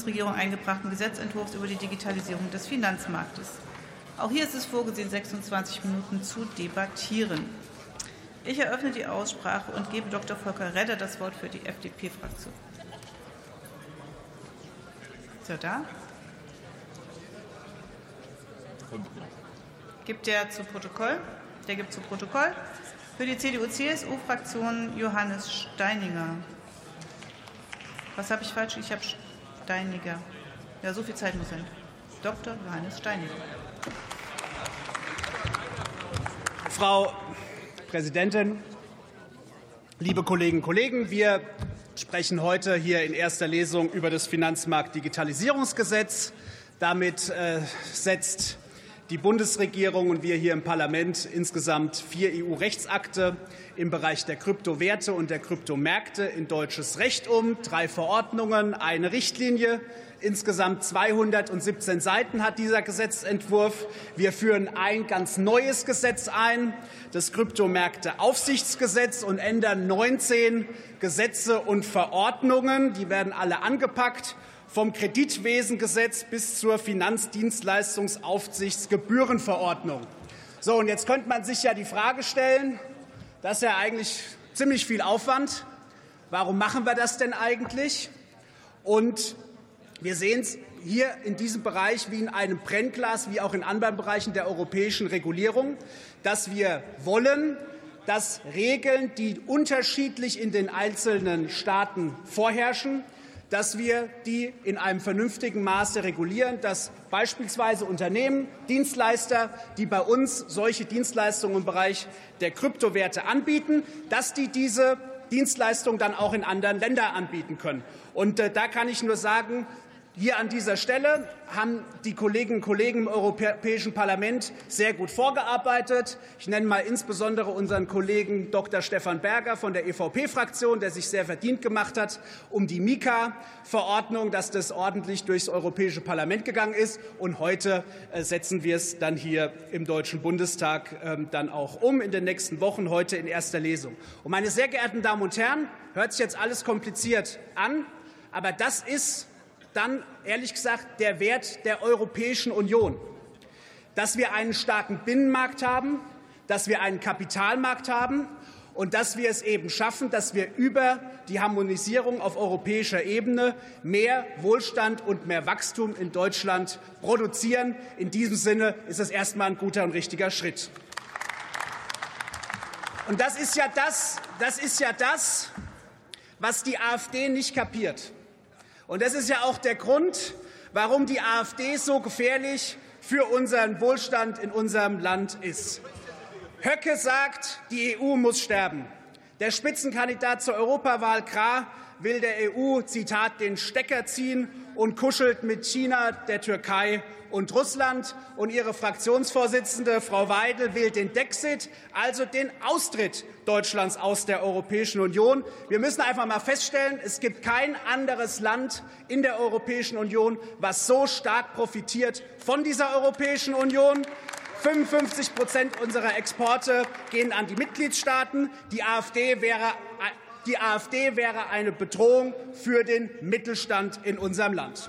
Bundesregierung eingebrachten Gesetzentwurfs über die Digitalisierung des Finanzmarktes. Auch hier ist es vorgesehen, 26 Minuten zu debattieren. Ich eröffne die Aussprache und gebe Dr. Volker Redder das Wort für die FDP-Fraktion. Ist er da? Gibt der zu Protokoll? Der gibt zu Protokoll. Für die CDU-CSU-Fraktion Johannes Steininger. Was habe ich falsch? Ich habe Steiniger. Ja, so viel Zeit muss sein. Dr. Johannes Steiniger. Frau Präsidentin, liebe Kolleginnen und Kollegen! Wir sprechen heute hier in erster Lesung über das Finanzmarktdigitalisierungsgesetz. Damit äh, setzt die Bundesregierung und wir hier im Parlament insgesamt vier EU-Rechtsakte im Bereich der Kryptowerte und der Kryptomärkte in deutsches Recht um, drei Verordnungen, eine Richtlinie. Insgesamt 217 Seiten hat dieser Gesetzentwurf. Wir führen ein ganz neues Gesetz ein, das Kryptomärkteaufsichtsgesetz, und ändern 19 Gesetze und Verordnungen. Die werden alle angepackt vom Kreditwesengesetz bis zur Finanzdienstleistungsaufsichtsgebührenverordnung. So, und jetzt könnte man sich ja die Frage stellen, das ist ja eigentlich ziemlich viel Aufwand. Warum machen wir das denn eigentlich? Und wir sehen es hier in diesem Bereich wie in einem Brennglas, wie auch in anderen Bereichen der europäischen Regulierung, dass wir wollen, dass Regeln, die unterschiedlich in den einzelnen Staaten vorherrschen, dass wir die in einem vernünftigen Maße regulieren, dass beispielsweise Unternehmen, Dienstleister, die bei uns solche Dienstleistungen im Bereich der Kryptowerte anbieten, dass die diese Dienstleistungen dann auch in anderen Ländern anbieten können. Und äh, da kann ich nur sagen, hier an dieser Stelle haben die Kolleginnen und Kollegen im Europäischen Parlament sehr gut vorgearbeitet. Ich nenne mal insbesondere unseren Kollegen Dr. Stefan Berger von der EVP-Fraktion, der sich sehr verdient gemacht hat um die Mika-Verordnung, dass das ordentlich durchs Europäische Parlament gegangen ist. Und heute äh, setzen wir es dann hier im Deutschen Bundestag ähm, dann auch um in den nächsten Wochen, heute in erster Lesung. Und meine sehr geehrten Damen und Herren, hört sich jetzt alles kompliziert an, aber das ist dann ehrlich gesagt der Wert der Europäischen Union, dass wir einen starken Binnenmarkt haben, dass wir einen Kapitalmarkt haben und dass wir es eben schaffen, dass wir über die Harmonisierung auf europäischer Ebene mehr Wohlstand und mehr Wachstum in Deutschland produzieren. In diesem Sinne ist es erstmal ein guter und richtiger Schritt. Und das ist ja das, das ist ja das, was die AfD nicht kapiert. Und das ist ja auch der Grund, warum die AfD so gefährlich für unseren Wohlstand in unserem Land ist. Höcke sagt, die EU muss sterben. Der Spitzenkandidat zur Europawahl Krah will der EU, Zitat, den Stecker ziehen und kuschelt mit China, der Türkei und Russland. Und ihre Fraktionsvorsitzende, Frau Weidel, will den Dexit, also den Austritt Deutschlands aus der Europäischen Union. Wir müssen einfach mal feststellen, es gibt kein anderes Land in der Europäischen Union, was so stark profitiert von dieser Europäischen Union. 55 Prozent unserer Exporte gehen an die Mitgliedstaaten. Die AfD wäre die AfD wäre eine Bedrohung für den Mittelstand in unserem Land.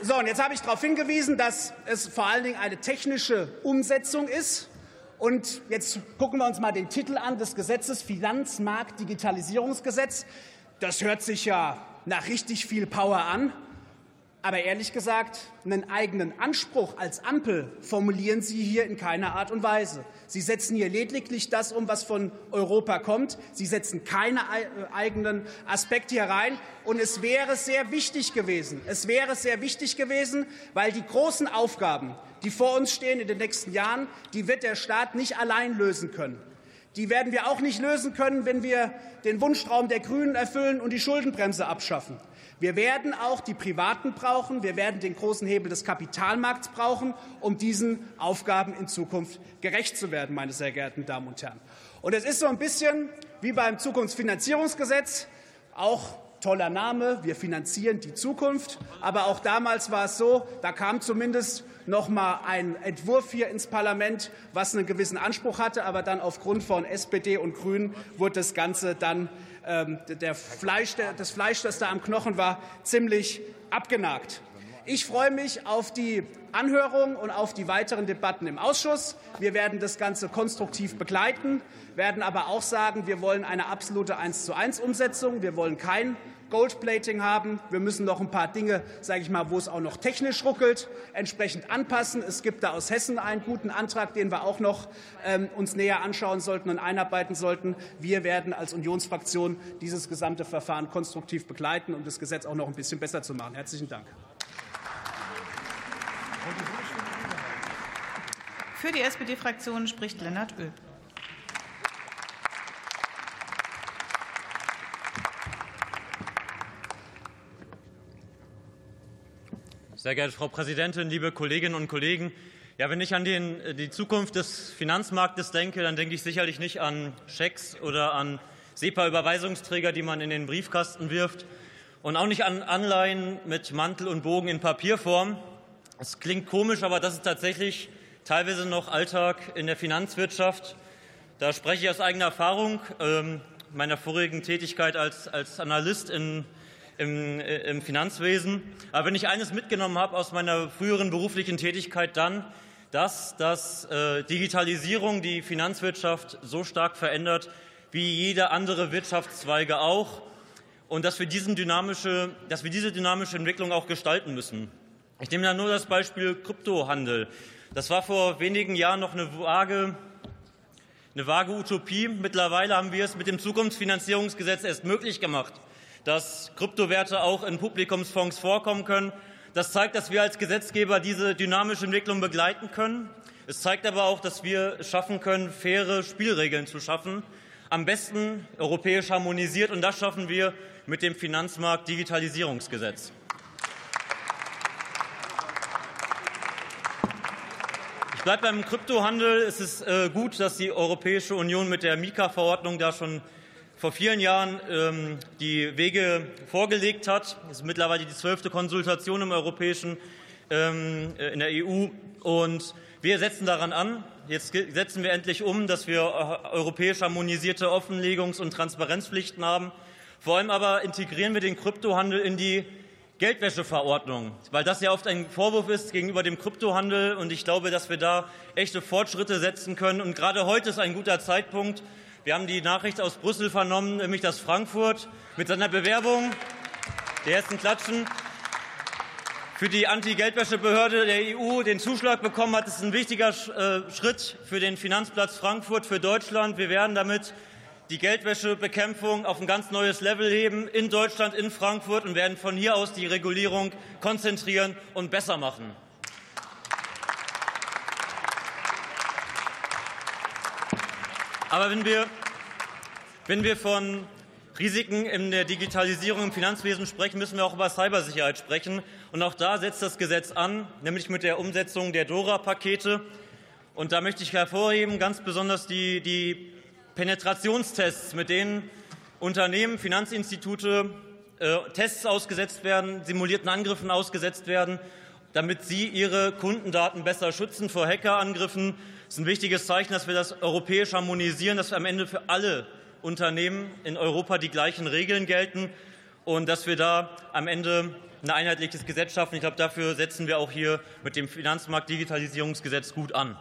So, und jetzt habe ich darauf hingewiesen, dass es vor allen Dingen eine technische Umsetzung ist. Und jetzt gucken wir uns mal den Titel an des Gesetzes Finanzmarktdigitalisierungsgesetz. Das hört sich ja nach richtig viel Power an. Aber ehrlich gesagt, einen eigenen Anspruch als Ampel formulieren Sie hier in keiner Art und Weise. Sie setzen hier lediglich das um, was von Europa kommt. Sie setzen keine äh, eigenen Aspekte hier rein. Und es wäre sehr wichtig gewesen, es wäre sehr wichtig gewesen, weil die großen Aufgaben, die vor uns stehen in den nächsten Jahren, die wird der Staat nicht allein lösen können. Die werden wir auch nicht lösen können, wenn wir den Wunschtraum der Grünen erfüllen und die Schuldenbremse abschaffen. Wir werden auch die Privaten brauchen. Wir werden den großen Hebel des Kapitalmarkts brauchen, um diesen Aufgaben in Zukunft gerecht zu werden, meine sehr geehrten Damen und Herren. Und es ist so ein bisschen wie beim Zukunftsfinanzierungsgesetz, auch toller Name, wir finanzieren die Zukunft. Aber auch damals war es so, da kam zumindest noch mal ein Entwurf hier ins Parlament, was einen gewissen Anspruch hatte. Aber dann aufgrund von SPD und Grünen wurde das Ganze dann der Fleisch, das Fleisch, das da am Knochen war, ziemlich abgenagt. Ich freue mich auf die Anhörung und auf die weiteren Debatten im Ausschuss. Wir werden das Ganze konstruktiv begleiten, werden aber auch sagen, wir wollen eine absolute 1 zu 1 Umsetzung. Wir wollen kein Goldplating haben. Wir müssen noch ein paar Dinge, sage ich mal, wo es auch noch technisch ruckelt, entsprechend anpassen. Es gibt da aus Hessen einen guten Antrag, den wir auch noch ähm, uns näher anschauen sollten und einarbeiten sollten. Wir werden als Unionsfraktion dieses gesamte Verfahren konstruktiv begleiten, um das Gesetz auch noch ein bisschen besser zu machen. Herzlichen Dank. Für die SPD-Fraktion spricht Lennart Oehl. Sehr geehrte Frau Präsidentin, liebe Kolleginnen und Kollegen! Ja, wenn ich an den, äh, die Zukunft des Finanzmarktes denke, dann denke ich sicherlich nicht an Schecks oder an SEPA-Überweisungsträger, die man in den Briefkasten wirft, und auch nicht an Anleihen mit Mantel und Bogen in Papierform. Es klingt komisch, aber das ist tatsächlich teilweise noch Alltag in der Finanzwirtschaft. Da spreche ich aus eigener Erfahrung ähm, meiner vorigen Tätigkeit als, als Analyst in im, äh, im Finanzwesen. Aber wenn ich eines mitgenommen habe aus meiner früheren beruflichen Tätigkeit, dann das, dass äh, Digitalisierung die Finanzwirtschaft so stark verändert wie jede andere Wirtschaftszweige auch und dass wir, diesen dynamische, dass wir diese dynamische Entwicklung auch gestalten müssen. Ich nehme da nur das Beispiel Kryptohandel. Das war vor wenigen Jahren noch eine vage, eine vage Utopie. Mittlerweile haben wir es mit dem Zukunftsfinanzierungsgesetz erst möglich gemacht dass Kryptowerte auch in Publikumsfonds vorkommen können. Das zeigt, dass wir als Gesetzgeber diese dynamische Entwicklung begleiten können. Es zeigt aber auch, dass wir schaffen können, faire Spielregeln zu schaffen. Am besten europäisch harmonisiert. Und das schaffen wir mit dem Finanzmarkt-Digitalisierungsgesetz. Ich bleibe beim Kryptohandel. Es ist äh, gut, dass die Europäische Union mit der Mika-Verordnung da schon vor vielen Jahren ähm, die Wege vorgelegt hat. Es ist mittlerweile die zwölfte Konsultation im europäischen, ähm, äh, in der EU. Und wir setzen daran an. Jetzt setzen wir endlich um, dass wir äh, europäisch harmonisierte Offenlegungs- und Transparenzpflichten haben. Vor allem aber integrieren wir den Kryptohandel in die Geldwäscheverordnung, weil das ja oft ein Vorwurf ist gegenüber dem Kryptohandel. Und ich glaube, dass wir da echte Fortschritte setzen können. Und gerade heute ist ein guter Zeitpunkt, wir haben die Nachricht aus Brüssel vernommen, nämlich dass Frankfurt mit seiner Bewerbung, die ersten Klatschen, für die Anti-Geldwäschebehörde der EU den Zuschlag bekommen hat. Das ist ein wichtiger äh, Schritt für den Finanzplatz Frankfurt, für Deutschland. Wir werden damit die Geldwäschebekämpfung auf ein ganz neues Level heben in Deutschland, in Frankfurt und werden von hier aus die Regulierung konzentrieren und besser machen. Aber wenn wir, wenn wir von Risiken in der Digitalisierung im Finanzwesen sprechen, müssen wir auch über Cybersicherheit sprechen. Und auch da setzt das Gesetz an, nämlich mit der Umsetzung der DORA-Pakete. Und da möchte ich hervorheben, ganz besonders die, die Penetrationstests, mit denen Unternehmen, Finanzinstitute äh, Tests ausgesetzt werden, simulierten Angriffen ausgesetzt werden, damit sie ihre Kundendaten besser schützen vor Hackerangriffen es ist ein wichtiges Zeichen, dass wir das europäisch harmonisieren, dass wir am Ende für alle Unternehmen in Europa die gleichen Regeln gelten und dass wir da am Ende ein einheitliches Gesetz schaffen. Ich glaube, dafür setzen wir auch hier mit dem Finanzmarkt-Digitalisierungsgesetz gut an.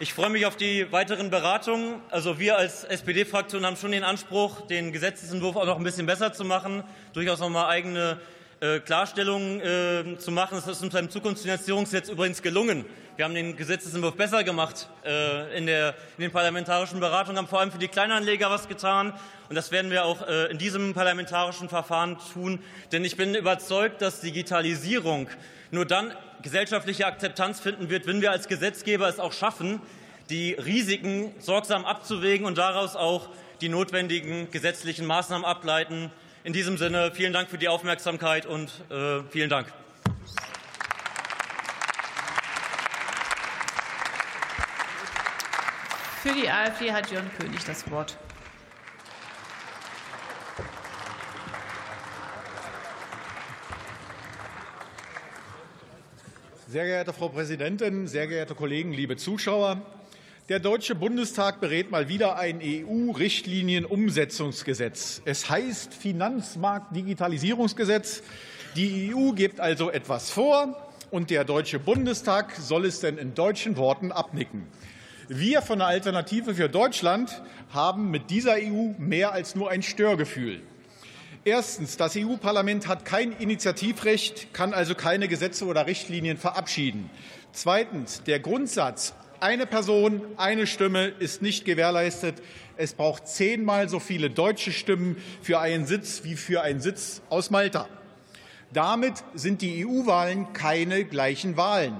Ich freue mich auf die weiteren Beratungen. Also wir als SPD-Fraktion haben schon den Anspruch, den Gesetzentwurf auch noch ein bisschen besser zu machen, durchaus noch mal eigene äh, Klarstellungen äh, zu machen. Das ist uns beim Zukunftsfinanzierungsgesetz übrigens gelungen. Wir haben den Gesetzentwurf besser gemacht äh, in, der, in den parlamentarischen Beratungen, haben vor allem für die Kleinanleger was getan. Und das werden wir auch äh, in diesem parlamentarischen Verfahren tun. Denn ich bin überzeugt, dass Digitalisierung nur dann gesellschaftliche Akzeptanz finden wird, wenn wir als Gesetzgeber es auch schaffen, die Risiken sorgsam abzuwägen und daraus auch die notwendigen gesetzlichen Maßnahmen ableiten, in diesem Sinne vielen Dank für die Aufmerksamkeit und äh, vielen Dank. Für die AfD hat Jörn König das Wort. Sehr geehrte Frau Präsidentin, sehr geehrte Kollegen, liebe Zuschauer! Der Deutsche Bundestag berät mal wieder ein EU-Richtlinienumsetzungsgesetz. Es heißt Finanzmarktdigitalisierungsgesetz. Die EU gibt also etwas vor, und der Deutsche Bundestag soll es denn in deutschen Worten abnicken. Wir von der Alternative für Deutschland haben mit dieser EU mehr als nur ein Störgefühl. Erstens. Das EU-Parlament hat kein Initiativrecht, kann also keine Gesetze oder Richtlinien verabschieden. Zweitens. Der Grundsatz eine Person, eine Stimme ist nicht gewährleistet. Es braucht zehnmal so viele deutsche Stimmen für einen Sitz wie für einen Sitz aus Malta. Damit sind die EU-Wahlen keine gleichen Wahlen.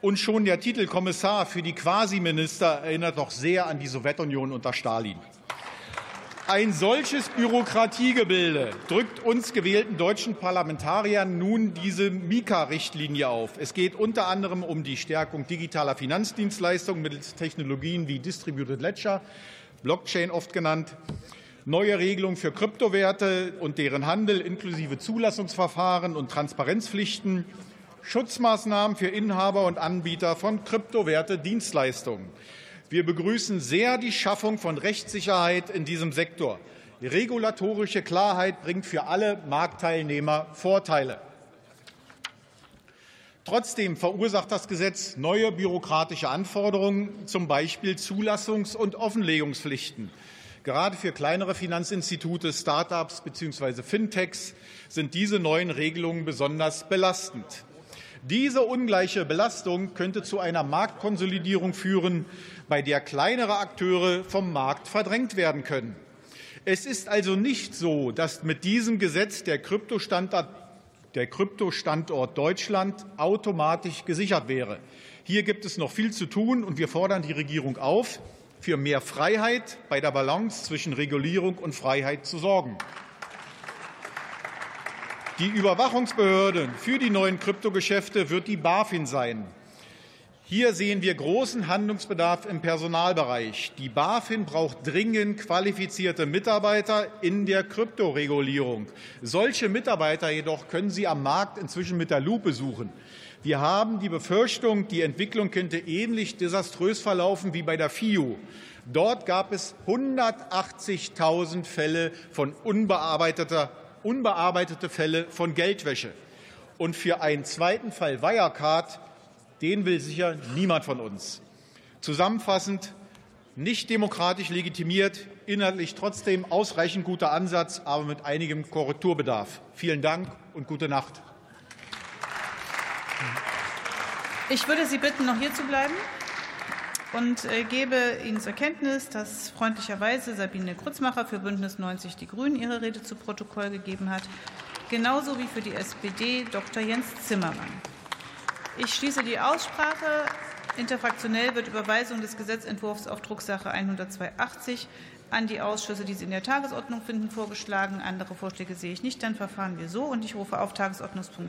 Und schon der Titel Kommissar für die Quasiminister erinnert doch sehr an die Sowjetunion unter Stalin. Ein solches Bürokratiegebilde drückt uns gewählten deutschen Parlamentariern nun diese Mika-Richtlinie auf. Es geht unter anderem um die Stärkung digitaler Finanzdienstleistungen mittels Technologien wie Distributed Ledger, Blockchain oft genannt, neue Regelungen für Kryptowerte und deren Handel inklusive Zulassungsverfahren und Transparenzpflichten, Schutzmaßnahmen für Inhaber und Anbieter von Kryptowerte-Dienstleistungen. Wir begrüßen sehr die Schaffung von Rechtssicherheit in diesem Sektor. Regulatorische Klarheit bringt für alle Marktteilnehmer Vorteile. Trotzdem verursacht das Gesetz neue bürokratische Anforderungen, zum Beispiel Zulassungs- und Offenlegungspflichten. Gerade für kleinere Finanzinstitute, Start-ups bzw. Fintechs sind diese neuen Regelungen besonders belastend. Diese ungleiche Belastung könnte zu einer Marktkonsolidierung führen, bei der kleinere Akteure vom Markt verdrängt werden können. Es ist also nicht so, dass mit diesem Gesetz der Kryptostandort, der Kryptostandort Deutschland automatisch gesichert wäre. Hier gibt es noch viel zu tun, und wir fordern die Regierung auf, für mehr Freiheit bei der Balance zwischen Regulierung und Freiheit zu sorgen. Die Überwachungsbehörde für die neuen Kryptogeschäfte wird die BaFin sein. Hier sehen wir großen Handlungsbedarf im Personalbereich. Die BaFin braucht dringend qualifizierte Mitarbeiter in der Kryptoregulierung. Solche Mitarbeiter jedoch können Sie am Markt inzwischen mit der Lupe suchen. Wir haben die Befürchtung, die Entwicklung könnte ähnlich desaströs verlaufen wie bei der FIU. Dort gab es 180.000 Fälle von unbearbeiteter unbearbeitete Fälle von Geldwäsche. Und für einen zweiten Fall Wirecard, den will sicher niemand von uns. Zusammenfassend, nicht demokratisch legitimiert, inhaltlich trotzdem ausreichend guter Ansatz, aber mit einigem Korrekturbedarf. Vielen Dank und gute Nacht. Ich würde Sie bitten, noch hier zu bleiben und äh, gebe Ihnen zur Kenntnis, dass freundlicherweise Sabine Krutzmacher für Bündnis 90 Die Grünen ihre Rede zu Protokoll gegeben hat, genauso wie für die SPD Dr. Jens Zimmermann. Ich schließe die Aussprache. Interfraktionell wird Überweisung des Gesetzentwurfs auf Drucksache 10280 an die Ausschüsse, die Sie in der Tagesordnung finden, vorgeschlagen. Andere Vorschläge sehe ich nicht. Dann verfahren wir so. Und ich rufe auf Tagesordnungspunkt